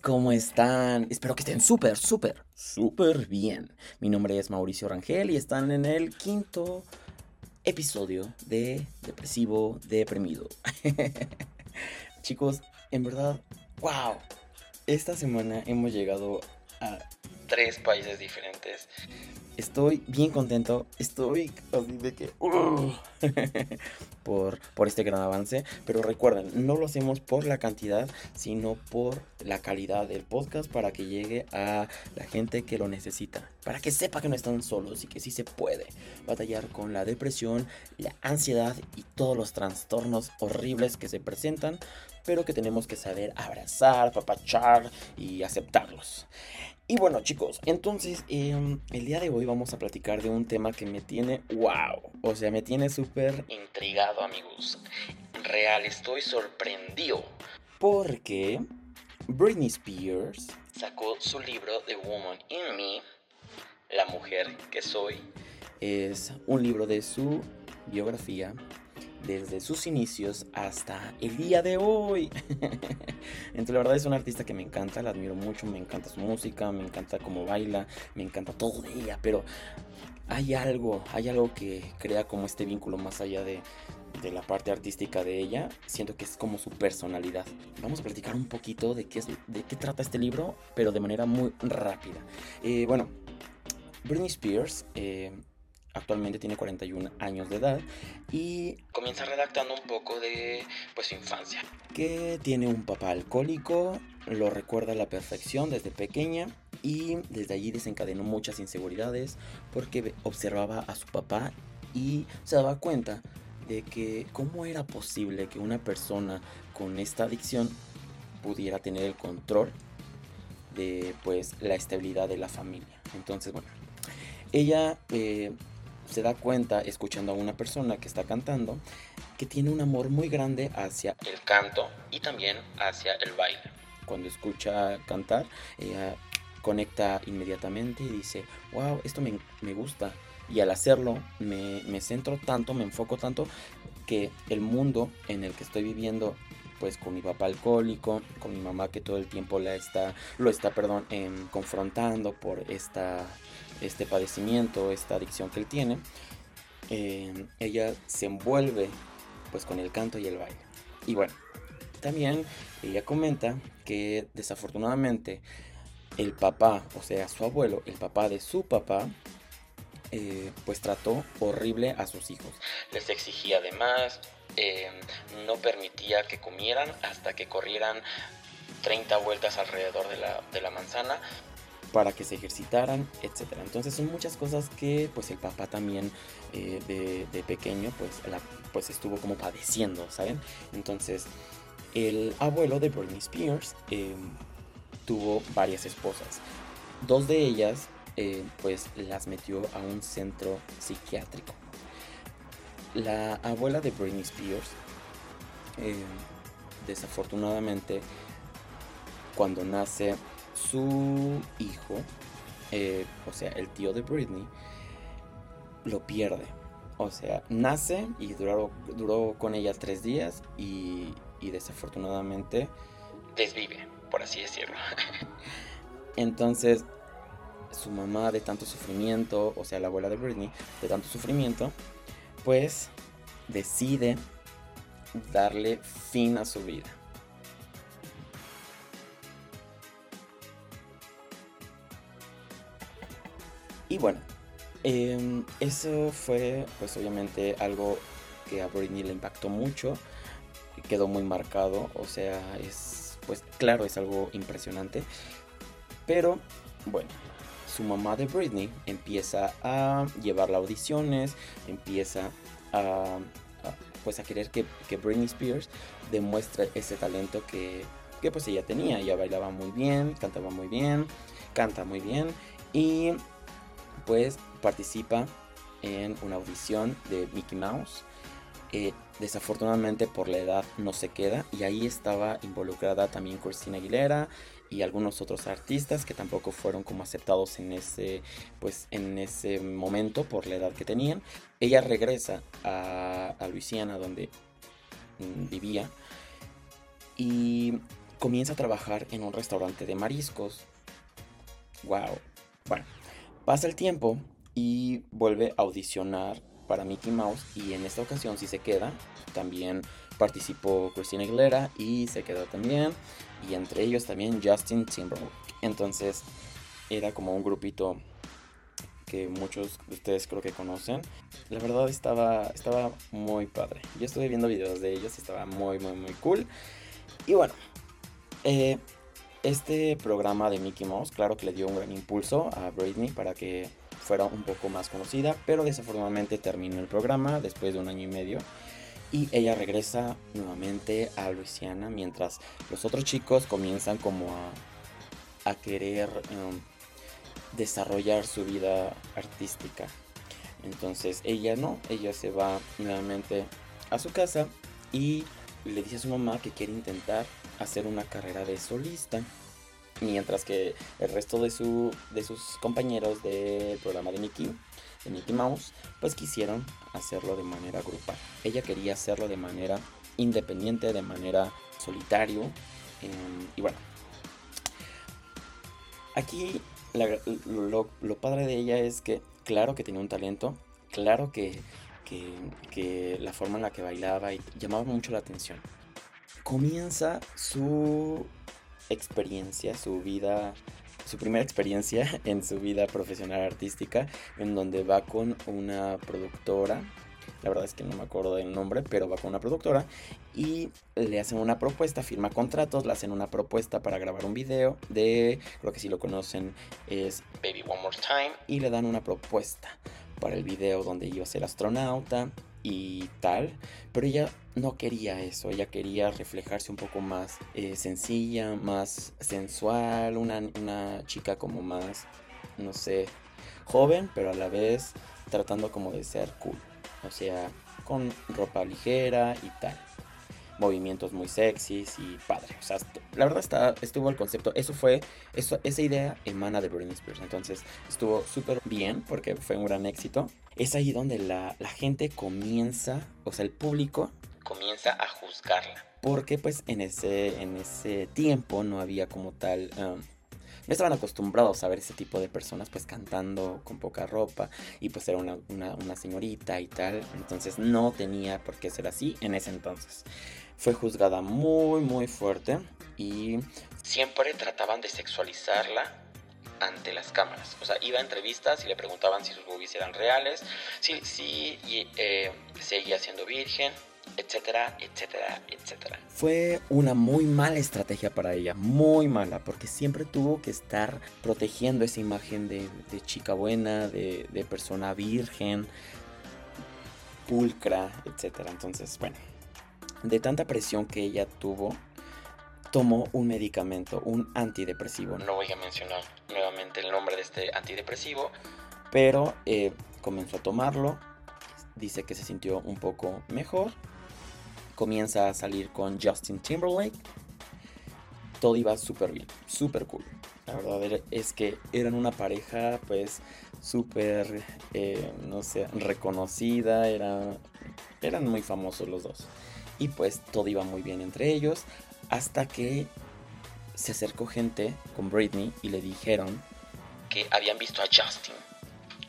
¿cómo están? Espero que estén súper, súper, súper bien. Mi nombre es Mauricio Rangel y están en el quinto episodio de Depresivo Deprimido. chicos, en verdad, wow. Esta semana hemos llegado a tres países diferentes. Estoy bien contento, estoy así de que... Uh, por, por este gran avance, pero recuerden, no lo hacemos por la cantidad, sino por la calidad del podcast para que llegue a la gente que lo necesita, para que sepa que no están solos y que sí se puede batallar con la depresión, la ansiedad y todos los trastornos horribles que se presentan, pero que tenemos que saber abrazar, papachar y aceptarlos. Y bueno chicos, entonces em, el día de hoy vamos a platicar de un tema que me tiene wow, o sea, me tiene súper intrigado amigos. Real, estoy sorprendido. Porque Britney Spears sacó su libro The Woman in Me, La mujer que soy. Es un libro de su biografía desde sus inicios hasta el día de hoy. Entonces la verdad es una artista que me encanta, la admiro mucho, me encanta su música, me encanta cómo baila, me encanta todo de ella, pero hay algo, hay algo que crea como este vínculo más allá de, la parte artística de ella, siento que es como su personalidad. Vamos a platicar un poquito de qué, es, de qué trata este libro, pero de manera muy rápida. Eh, bueno, Britney Spears eh, actualmente tiene 41 años de edad y comienza redactando un poco de pues, su infancia. Que tiene un papá alcohólico, lo recuerda a la perfección desde pequeña y desde allí desencadenó muchas inseguridades porque observaba a su papá y se daba cuenta de que cómo era posible que una persona con esta adicción pudiera tener el control de pues la estabilidad de la familia. Entonces, bueno, ella eh, se da cuenta escuchando a una persona que está cantando que tiene un amor muy grande hacia el canto y también hacia el baile. Cuando escucha cantar, ella conecta inmediatamente y dice, wow, esto me, me gusta. Y al hacerlo me, me, centro tanto, me enfoco tanto que el mundo en el que estoy viviendo, pues con mi papá alcohólico, con mi mamá que todo el tiempo la está, lo está, perdón, em, confrontando por esta este padecimiento, esta adicción que él tiene, eh, ella se envuelve pues con el canto y el baile. Y bueno, también ella comenta que desafortunadamente el papá, o sea, su abuelo, el papá de su papá, eh, pues trató horrible a sus hijos. Les exigía además, eh, no permitía que comieran hasta que corrieran 30 vueltas alrededor de la, de la manzana para que se ejercitaran, etcétera. Entonces son muchas cosas que pues el papá también eh, de, pequeño pues, pues estuvo como padeciendo, ¿saben? Entonces el abuelo de Britney Spears em, tuvo varias esposas. Dos de ellas eh, pues las metió a un centro psiquiátrico. La abuela de Britney Spears em, desafortunadamente cuando nace su hijo, eh, o sea, el tío de Britney, lo pierde. O sea, nace y duró, duró con ella tres días y, y desafortunadamente desvive, por así decirlo. Entonces, su mamá de tanto sufrimiento, o sea, la abuela de Britney, de tanto sufrimiento, pues decide darle fin a su vida. Y bueno, em, eso fue pues obviamente algo que a Britney le impactó mucho, quedó muy marcado, o sea, es pues claro, es algo impresionante. Pero bueno, su mamá de Britney empieza a llevarla a audiciones, empieza a, pues a querer que, que, Britney Spears demuestre ese talento que, que pues ella tenía. Ella bailaba muy bien, cantaba muy bien, canta muy bien y pues participa en una audición de Mickey Mouse. Eh, desafortunadamente por la edad no se queda y ahí estaba involucrada también Christina Aguilera y algunos otros artistas que tampoco fueron como aceptados en ese pues en ese momento por la edad que tenían ella regresa a, a Luisiana donde mm, vivía y comienza a trabajar en un restaurante de mariscos. Wow. Bueno, pasa el tiempo y vuelve a audicionar para Mickey Mouse y en esta ocasión sí se queda. También participó Christina Aguilera y se quedó también. Y entre ellos también Justin Timberlake. Entonces era como un grupito que muchos de ustedes creo que conocen. La verdad estaba, estaba muy padre. Yo estuve viendo videos de ellos y estaba muy, muy, muy cool. Y bueno, eh, este programa de Mickey Mouse, claro que le dio un gran impulso a Britney para que fuera un poco más conocida, pero desafortunadamente terminó el programa después de un año y medio y ella regresa nuevamente a Luisiana mientras los otros chicos comienzan como a, querer em, desarrollar su vida artística. Entonces ella no, ella se va nuevamente a su casa y le dice a su mamá que quiere intentar hacer una carrera de solista. Mientras que el resto de, su, de sus compañeros del programa de Mickey, de Mouse, pues quisieron hacerlo de manera grupal. Ella quería hacerlo de manera independiente, de manera solitario. Em, y bueno, aquí lo, padre de ella es que, claro que tenía un talento, claro que, que la forma en la que bailaba y llamaba mucho la atención. Comienza su experiencia, su vida, su primera experiencia en su vida profesional artística, en donde va con una productora. La verdad es que no me acuerdo del nombre, pero va con una productora y le hacen una propuesta, firma contratos, le hacen una propuesta para grabar un video de, creo que si lo conocen, es Baby One More Time, y le dan una propuesta para el video donde iba a ser astronauta y tal, pero ella no quería eso, ella quería reflejarse un poco más eh, sencilla, más sensual, una, una chica como más, no sé, joven, pero a la vez tratando como de ser cool, o sea, con ropa ligera y tal movimientos muy sexys y padre. O sea, la verdad está, estuvo el concepto. Eso fue, eso, esa idea emana de Britney Spears. Entonces estuvo súper bien porque fue un gran éxito. Es ahí donde la, gente comienza, o sea, el público comienza a juzgarla. Porque pues en ese, en ese tiempo no había como tal... Um, no estaban acostumbrados a ver ese tipo de personas pues cantando con poca ropa y pues era una, una, señorita y tal. Entonces no tenía por qué ser así en ese entonces fue juzgada muy muy fuerte y siempre trataban de sexualizarla ante las cámaras. O sea, iba a entrevistas y le preguntaban si sus boobies eran reales, si, si eh, seguía siendo virgen, etcétera, etcétera, etcétera. Fue una muy mala estrategia para ella, muy mala, porque siempre tuvo que estar protegiendo esa imagen de, chica buena, de, de persona virgen, pulcra, etcétera. Entonces, bueno, de tanta presión que ella tuvo, tomó un medicamento, un antidepresivo. No voy a mencionar nuevamente el nombre de este antidepresivo, pero eh, comenzó a tomarlo. Dice que se sintió un poco mejor. Comienza a salir con Justin Timberlake. Todo iba súper bien, súper cool. La verdad es que eran una pareja pues súper, eh, no sé, reconocida. Era, eran muy famosos los dos y pues todo iba muy bien entre ellos hasta que se acercó gente con Britney y le dijeron que habían visto a Justin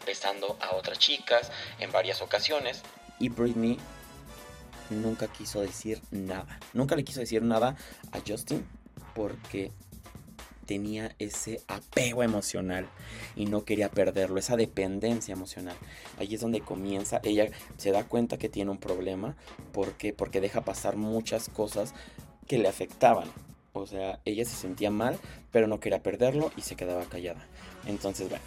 besando a otras chicas en varias ocasiones y Britney nunca quiso decir nada. Nunca le quiso decir nada a Justin porque tenía ese apego emocional y no quería perderlo, esa dependencia emocional. Ahí es donde comienza, ella se da cuenta que tiene un problema porque porque deja pasar muchas cosas que le afectaban. O sea, ella se sentía mal, pero no quería perderlo y se quedaba callada. Entonces, bueno,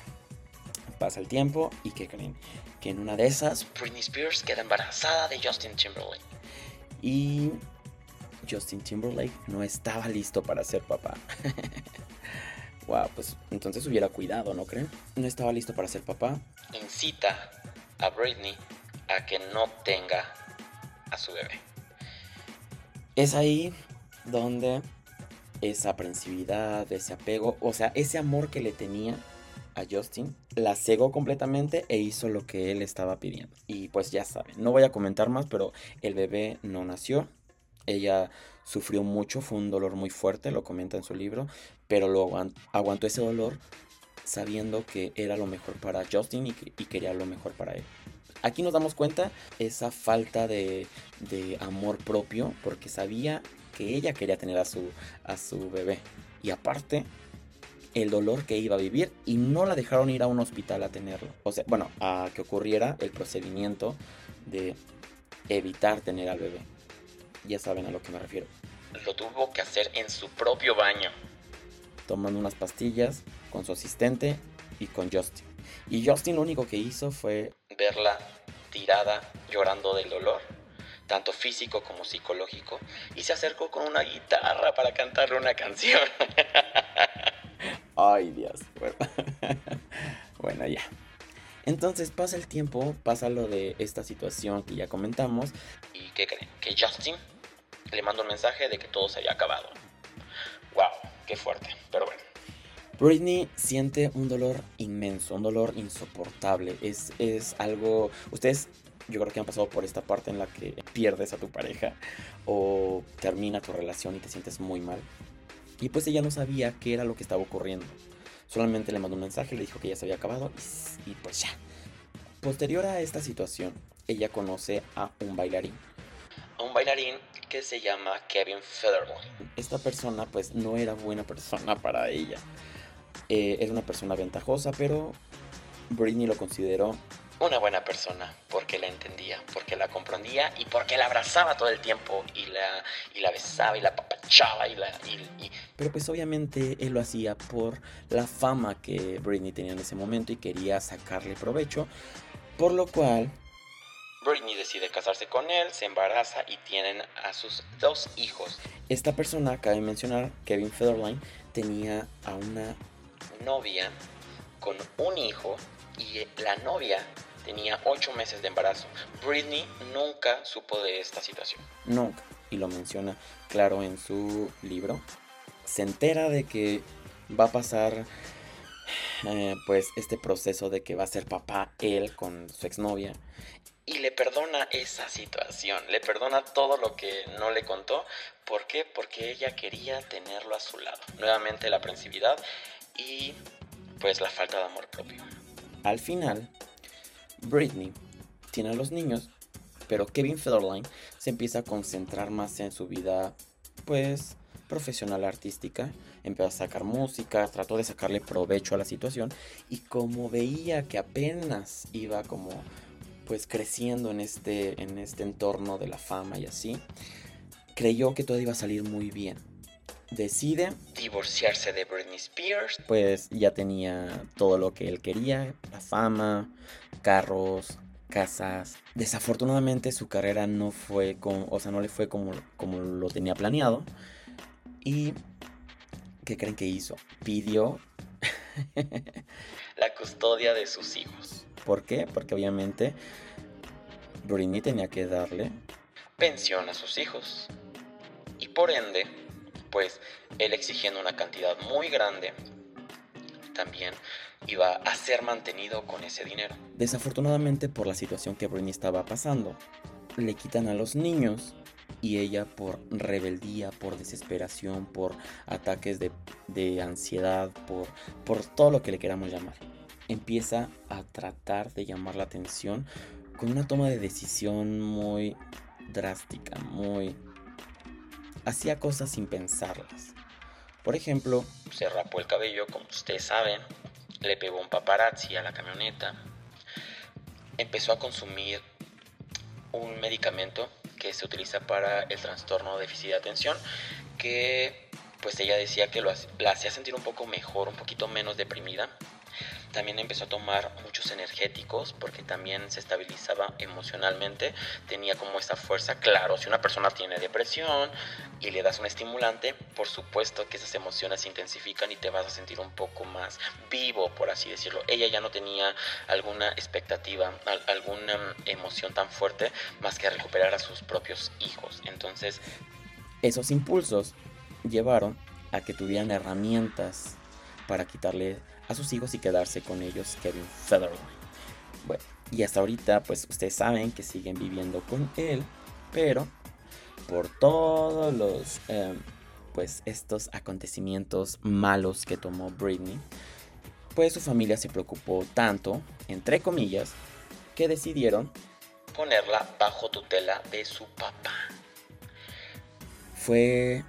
pasa el tiempo y ¿qué creen? Que en una de esas, Britney Spears queda embarazada de Justin Timberlake. Y Justin Timberlake no estaba listo para ser papá. wow, pues entonces hubiera cuidado, ¿no creen? No estaba listo para ser papá. Incita a Britney a que no tenga a su bebé. Es ahí donde esa aprensividad, ese apego, o sea, ese amor que le tenía Justin, la cegó completamente e hizo lo que él estaba pidiendo. Y pues ya saben, no voy a comentar más, pero el bebé no nació. Ella sufrió mucho, fue un dolor muy fuerte, lo comenta en su libro, pero lo aguantó ese dolor sabiendo que era lo mejor para Justin y, y quería lo mejor para él. Aquí nos damos cuenta esa falta de, de, amor propio porque sabía que ella quería tener a su, a su bebé. Y aparte, el dolor que iba a vivir y no la dejaron ir a un hospital a tenerlo. O sea, bueno, a que ocurriera el procedimiento de evitar tener al bebé. Ya saben a lo que me refiero. Lo tuvo que hacer en su propio baño. Tomando unas pastillas con su asistente y con Justin. Y Justin lo único que hizo fue verla tirada llorando del dolor, tanto físico como psicológico, y se acercó con una guitarra para cantarle una canción. Ay, Dios. Bueno, ya. Entonces pasa el tiempo, pasa lo de esta situación que ya comentamos. ¿Y qué creen? Que Justin le manda un mensaje de que todo se había acabado. ¡Wow! ¡Qué fuerte! Pero bueno. Britney siente un dolor inmenso, un dolor insoportable. Es, es algo. Ustedes, yo creo que han pasado por esta parte en la que pierdes a tu pareja o termina tu relación y te sientes muy mal. Y pues ella no sabía qué era lo que estaba ocurriendo. Solamente le mandó un mensaje, le dijo que ya se había acabado y, y pues ya. Posterior a esta situación, ella conoce a un bailarín. A un bailarín que se llama Kevin Federline. Esta persona pues no era buena persona para ella. Eh, era una persona ventajosa, pero Britney lo consideró una buena persona porque la entendía, porque la comprendía y porque la abrazaba todo el tiempo y la, y la besaba y la papachaba y la... Pero pues obviamente él lo hacía por la fama que Britney tenía en ese momento y quería sacarle provecho, por lo cual Britney decide casarse con él, se embaraza y tienen a sus dos hijos. Esta persona, cabe mencionar, Kevin Federline, tenía a una novia con un hijo y la novia tenía ocho meses de embarazo. Britney nunca supo de esta situación. Nunca. Y lo menciona claro en su libro. Se entera de que va a pasar eh, pues este proceso de que va a ser papá él con su exnovia. Y le perdona esa situación, le perdona todo lo que no le contó. ¿Por qué? Porque ella quería tenerlo a su lado. Nuevamente la aprensividad y pues la falta de amor propio. Al final, Britney tiene a los niños, pero Kevin Federline se empieza a concentrar más en su vida, pues, profesional artística. Empezó a sacar música, trató de sacarle provecho a la situación y como veía que apenas iba como pues creciendo en este, en este entorno de la fama y así, creyó que todo iba a salir muy bien. Decide divorciarse de Britney Spears, pues ya tenía todo lo que él quería, la fama, carros, casas. Desafortunadamente su carrera no fue como, o sea, no le fue como, como lo tenía planeado. Y ¿qué creen que hizo? Pidió la custodia de sus hijos. ¿Por qué? Porque obviamente Britney tenía que darle pensión a sus hijos. Y por ende, pues él exigiendo una cantidad muy grande también iba a ser mantenido con ese dinero. Desafortunadamente por la situación que Britney estaba pasando, le quitan a los niños y ella por rebeldía, por desesperación, por ataques de, ansiedad, por, por todo lo que le queramos llamar, empieza a tratar de llamar la atención con una toma de decisión muy drástica, muy... Hacía cosas sin pensarlas. Por ejemplo, se rapó el cabello, como ustedes saben, le pegó un paparazzi a la camioneta, empezó a consumir un medicamento que se utiliza para el trastorno de déficit de atención, que pues ella decía que lo, la hacía sentir un poco mejor, un poquito menos deprimida. También empezó a tomar muchos energéticos porque también se estabilizaba emocionalmente, tenía como esa fuerza, claro, si una persona tiene depresión y le das un estimulante, por supuesto que esas emociones se intensifican y te vas a sentir un poco más vivo, por así decirlo. Ella ya no tenía alguna expectativa, alguna emoción tan fuerte más que recuperar a sus propios hijos. Entonces, esos impulsos llevaron a que tuvieran herramientas para quitarle a sus hijos y quedarse con ellos Kevin Federline. Bueno, y hasta ahorita pues ustedes saben que siguen viviendo con él, pero por todos los, em, pues, estos acontecimientos malos que tomó Britney, pues su familia se preocupó tanto, entre comillas, que decidieron ponerla bajo tutela de su papá. Fue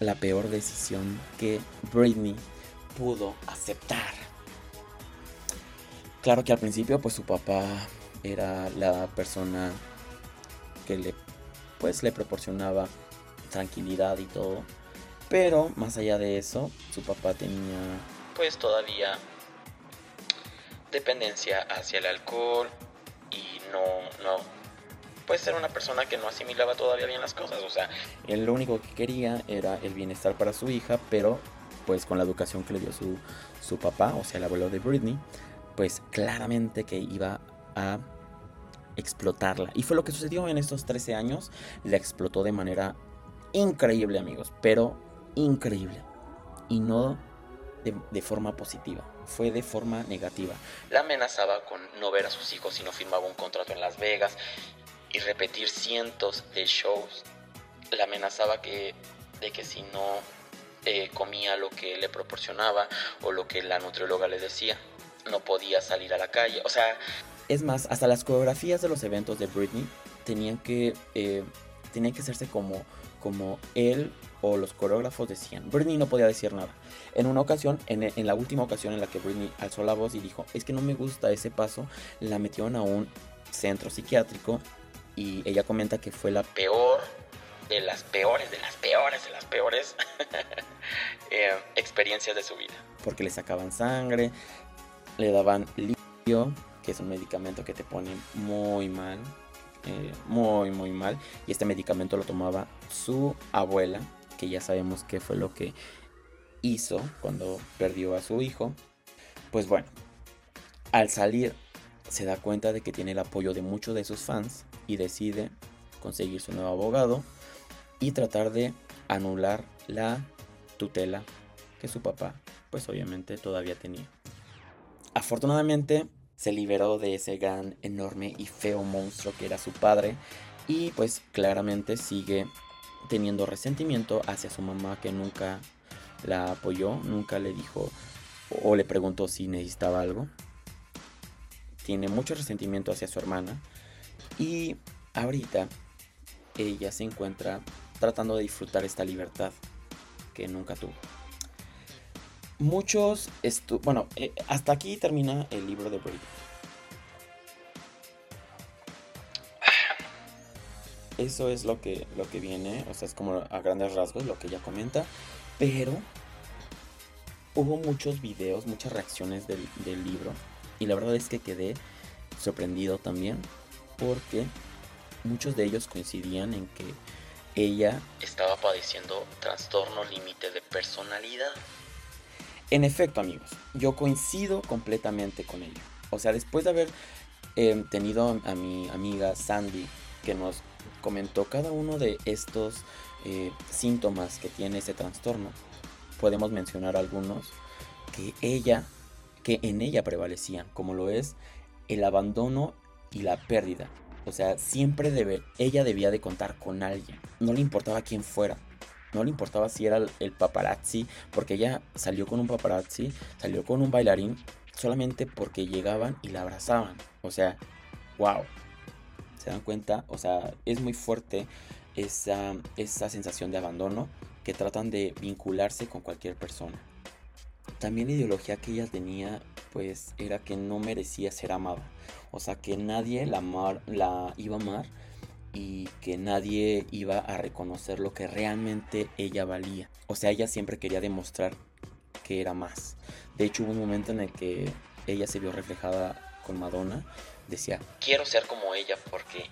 la peor decisión que Britney pudo aceptar. Claro que al principio pues su papá era la persona que le pues le proporcionaba tranquilidad y todo. Pero más allá de eso, su papá tenía pues todavía dependencia hacia el alcohol y no no pues ser una persona que no asimilaba todavía bien las cosas, o sea, él lo único que quería era el bienestar para su hija, pero pues con la educación que le dio su, su papá, o sea, el abuelo de Britney, pues claramente que iba a explotarla. Y fue lo que sucedió en estos 13 años. La explotó de manera increíble, amigos. Pero increíble. Y no de, forma positiva. Fue de forma negativa. La amenazaba con no ver a sus hijos si no firmaba un contrato en Las Vegas. Y repetir cientos de shows. La amenazaba que, de que si no eh, comía lo que le proporcionaba o lo que la nutrióloga le decía, no podía salir a la calle. O sea, es más, hasta las coreografías de los eventos de Britney tenían que, eh, tenían que hacerse como, como él o los coreógrafos decían. Britney no podía decir nada. En una ocasión, en, en, la última ocasión en la que Britney alzó la voz y dijo, es que no me gusta ese paso, la metieron a un centro psiquiátrico y ella comenta que fue la peor de las peores, de las peores, de las peores eh, experiencias de su vida. Porque le sacaban sangre, le daban litio, que es un medicamento que te pone muy mal, eh, muy, muy mal. Y este medicamento lo tomaba su abuela, que ya sabemos qué fue lo que hizo cuando perdió a su hijo. Pues bueno, al salir se da cuenta de que tiene el apoyo de muchos de sus fans y decide conseguir su nuevo abogado y tratar de anular la tutela que su papá pues obviamente todavía tenía. Afortunadamente se liberó de ese gran, enorme y feo monstruo que era su padre y pues claramente sigue teniendo resentimiento hacia su mamá que nunca la apoyó, nunca le dijo o le preguntó si necesitaba algo. Tiene mucho resentimiento hacia su hermana y ahorita ella se encuentra tratando de disfrutar esta libertad que nunca tuvo. Muchos, bueno, eh, hasta aquí termina el libro de Brady. Eso es lo que, lo que viene, o sea, es como a grandes rasgos lo que ella comenta, pero hubo muchos videos, muchas reacciones del libro, y la verdad es que quedé sorprendido también, porque muchos de ellos coincidían en que ella estaba padeciendo trastorno límite de personalidad. En efecto, amigos, yo coincido completamente con ello. O sea, después de haber em, tenido a mi amiga Sandy, que nos comentó cada uno de estos eh, síntomas que tiene ese trastorno, podemos mencionar algunos que ella, que en ella prevalecían, como lo es el abandono y la pérdida. O sea, siempre debe, ella debía de contar con alguien. No le importaba quién fuera. No le importaba si era el paparazzi, porque ella salió con un paparazzi, salió con un bailarín, solamente porque llegaban y la abrazaban. O sea, wow. ¿Se dan cuenta? O sea, es muy fuerte esa, esa sensación de abandono que tratan de vincularse con cualquier persona. También la ideología que ella tenía, pues, era que no merecía ser amada. O sea, que nadie la, la iba a amar y que nadie iba a reconocer lo que realmente ella valía. O sea, ella siempre quería demostrar que era más. De hecho, hubo un momento en el que ella se vio reflejada con Madonna. Decía, quiero ser como ella porque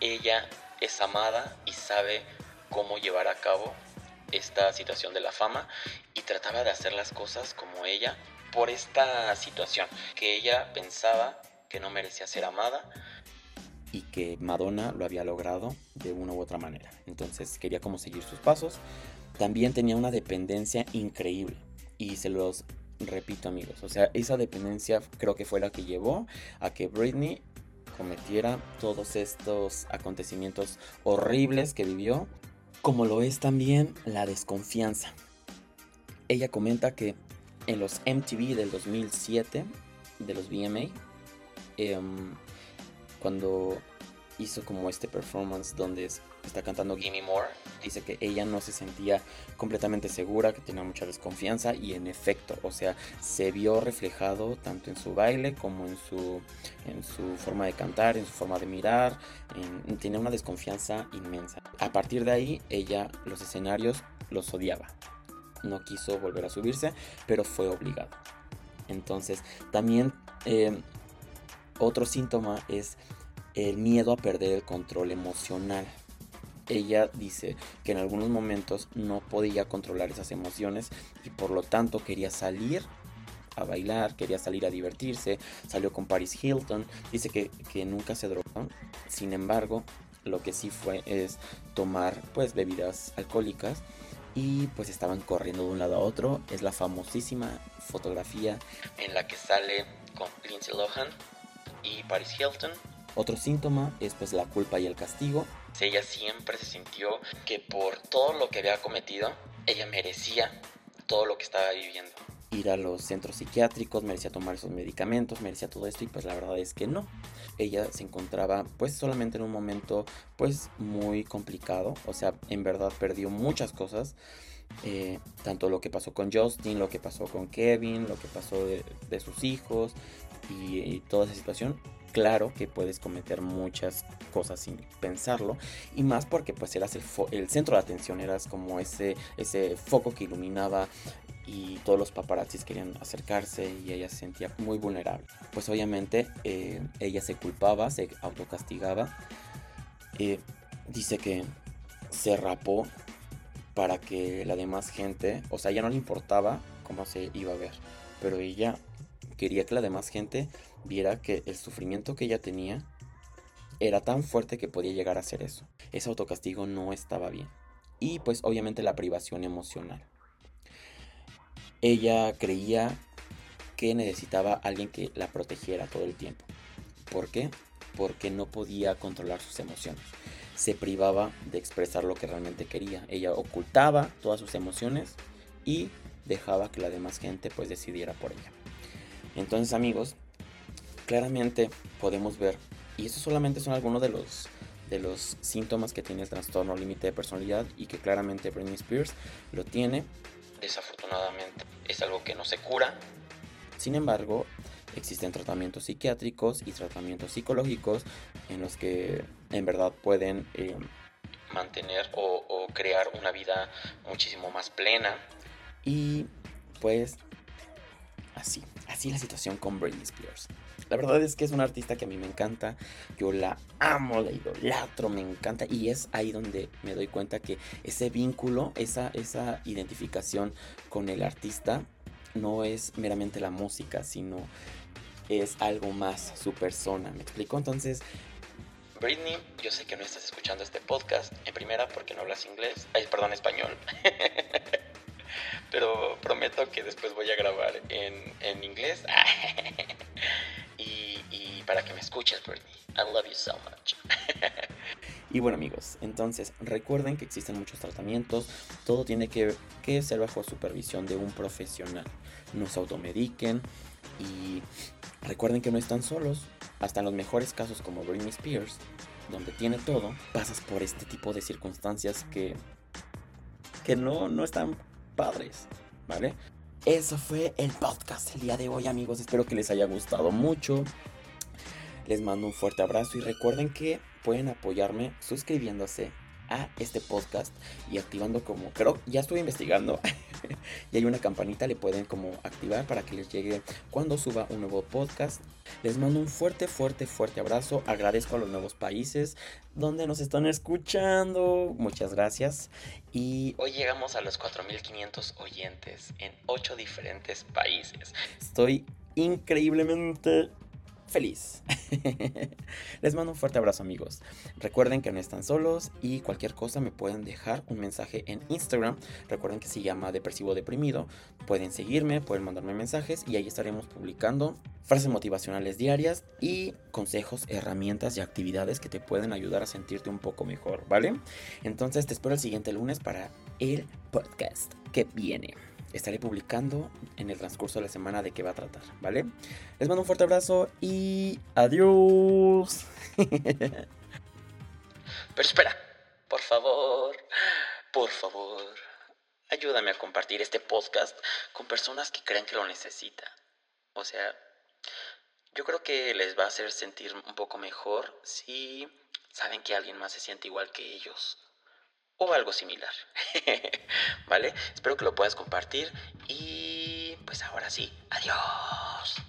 ella es amada y sabe cómo llevar a cabo esta situación de la fama y trataba de hacer las cosas como ella por esta situación, que ella pensaba que no merecía ser amada y que Madonna lo había logrado de una u otra manera. Entonces quería como seguir sus pasos. También tenía una dependencia increíble y se los repito amigos, o sea, esa dependencia creo que fue la que llevó a que Britney cometiera todos estos acontecimientos horribles que vivió, como lo es también la desconfianza. Ella comenta que en los MTV del 2007, de los VMA, em, cuando hizo como este performance donde está cantando Gimme More. Dice que ella no se sentía completamente segura, que tenía mucha desconfianza y en efecto, o sea, se vio reflejado tanto en su baile como en su, en su forma de cantar, en su forma de mirar, tiene una desconfianza inmensa. A partir de ahí, ella los escenarios los odiaba. No quiso volver a subirse, pero fue obligado. Entonces, también eh, otro síntoma es el miedo a perder el control emocional. Ella dice que en algunos momentos no podía controlar esas emociones y por lo tanto quería salir a bailar, quería salir a divertirse, salió con Paris Hilton, dice que, nunca se drogó, sin embargo, lo que sí fue es tomar pues bebidas alcohólicas y pues estaban corriendo de un lado a otro, es la famosísima fotografía en la que sale con Lindsay Lohan y Paris Hilton otro síntoma es pues la culpa y el castigo. Ella siempre se sintió que por todo lo que había cometido, ella merecía todo lo que estaba viviendo. Ir a los centros psiquiátricos, merecía tomar esos medicamentos, merecía todo esto y pues la verdad es que no. Ella se encontraba pues solamente en un momento pues muy complicado, o sea, en verdad perdió muchas cosas. Eh, tanto lo que pasó con Justin, lo que pasó con Kevin, lo que pasó de, sus hijos y toda esa situación claro que puedes cometer muchas cosas sin pensarlo y más porque pues eras el, centro de atención, eras como ese, ese foco que iluminaba y todos los paparazzis querían acercarse y ella se sentía muy vulnerable. Pues obviamente eh, ella se culpaba, se autocastigaba. Eh, dice que se rapó para que la demás gente, o sea, ya no le importaba cómo se iba a ver, pero ella quería que la demás gente viera que el sufrimiento que ella tenía era tan fuerte que podía llegar a hacer eso. Ese autocastigo no estaba bien. Y pues obviamente la privación emocional. Ella creía que necesitaba alguien que la protegiera todo el tiempo. ¿Por qué? Porque no podía controlar sus emociones. Se privaba de expresar lo que realmente quería. Ella ocultaba todas sus emociones y dejaba que la demás gente pues decidiera por ella. Entonces amigos, claramente podemos ver, y eso solamente son algunos de los, de los síntomas que tiene el trastorno límite de personalidad y que claramente Britney Spears lo tiene. Desafortunadamente es algo que no se cura. Sin embargo, existen tratamientos psiquiátricos y tratamientos psicológicos en los que en verdad pueden eh, mantener o, crear una vida muchísimo más plena. Y pues así, así la situación con Britney Spears. La verdad es que es una artista que a mí me encanta, yo la amo, la idolatro, me encanta y es ahí donde me doy cuenta que ese vínculo, esa, esa identificación con el artista no es meramente la música, sino es algo más, su persona, ¿me explico? Entonces, Britney, yo sé que no estás escuchando este podcast, en primera porque no hablas inglés, ay, perdón, español. pero prometo que después voy a grabar en, en inglés. para que me escuches, Bernie. I love you so much. y bueno amigos, entonces recuerden que existen muchos tratamientos. Todo tiene que, que ser bajo supervisión de un profesional. No se automediquen y recuerden que no están solos. Hasta en los mejores casos como Britney Spears, donde tiene todo, pasas por este tipo de circunstancias que, que no, no están padres, ¿vale? Eso fue el podcast el día de hoy, amigos. Espero que les haya gustado mucho. Les mando un fuerte abrazo y recuerden que pueden apoyarme suscribiéndose a este podcast y activando como, creo, ya estuve investigando y hay una campanita, le pueden como activar para que les llegue cuando suba un nuevo podcast. Les mando un fuerte, fuerte, fuerte abrazo. Agradezco a los nuevos países donde nos están escuchando. Muchas gracias. Y hoy llegamos a los 4500 oyentes en 8 diferentes países. Estoy increíblemente feliz. Les mando un fuerte abrazo amigos. Recuerden que no están solos y cualquier cosa me pueden dejar un mensaje en Instagram. Recuerden que se llama Depresivo Deprimido. Pueden seguirme, pueden mandarme mensajes y ahí estaremos publicando frases motivacionales diarias y consejos, herramientas y actividades que te pueden ayudar a sentirte un poco mejor, ¿vale? Entonces te espero el siguiente lunes para el podcast que viene. Estaré publicando en el transcurso de la semana de qué va a tratar, ¿vale? Les mando un fuerte abrazo y adiós. Pero espera, por favor, por favor, ayúdame a compartir este podcast con personas que crean que lo necesitan. O sea, yo creo que les va a hacer sentir un poco mejor si saben que alguien más se siente igual que ellos o algo similar. ¿Vale? Espero que lo puedas compartir y pues ahora sí, adiós.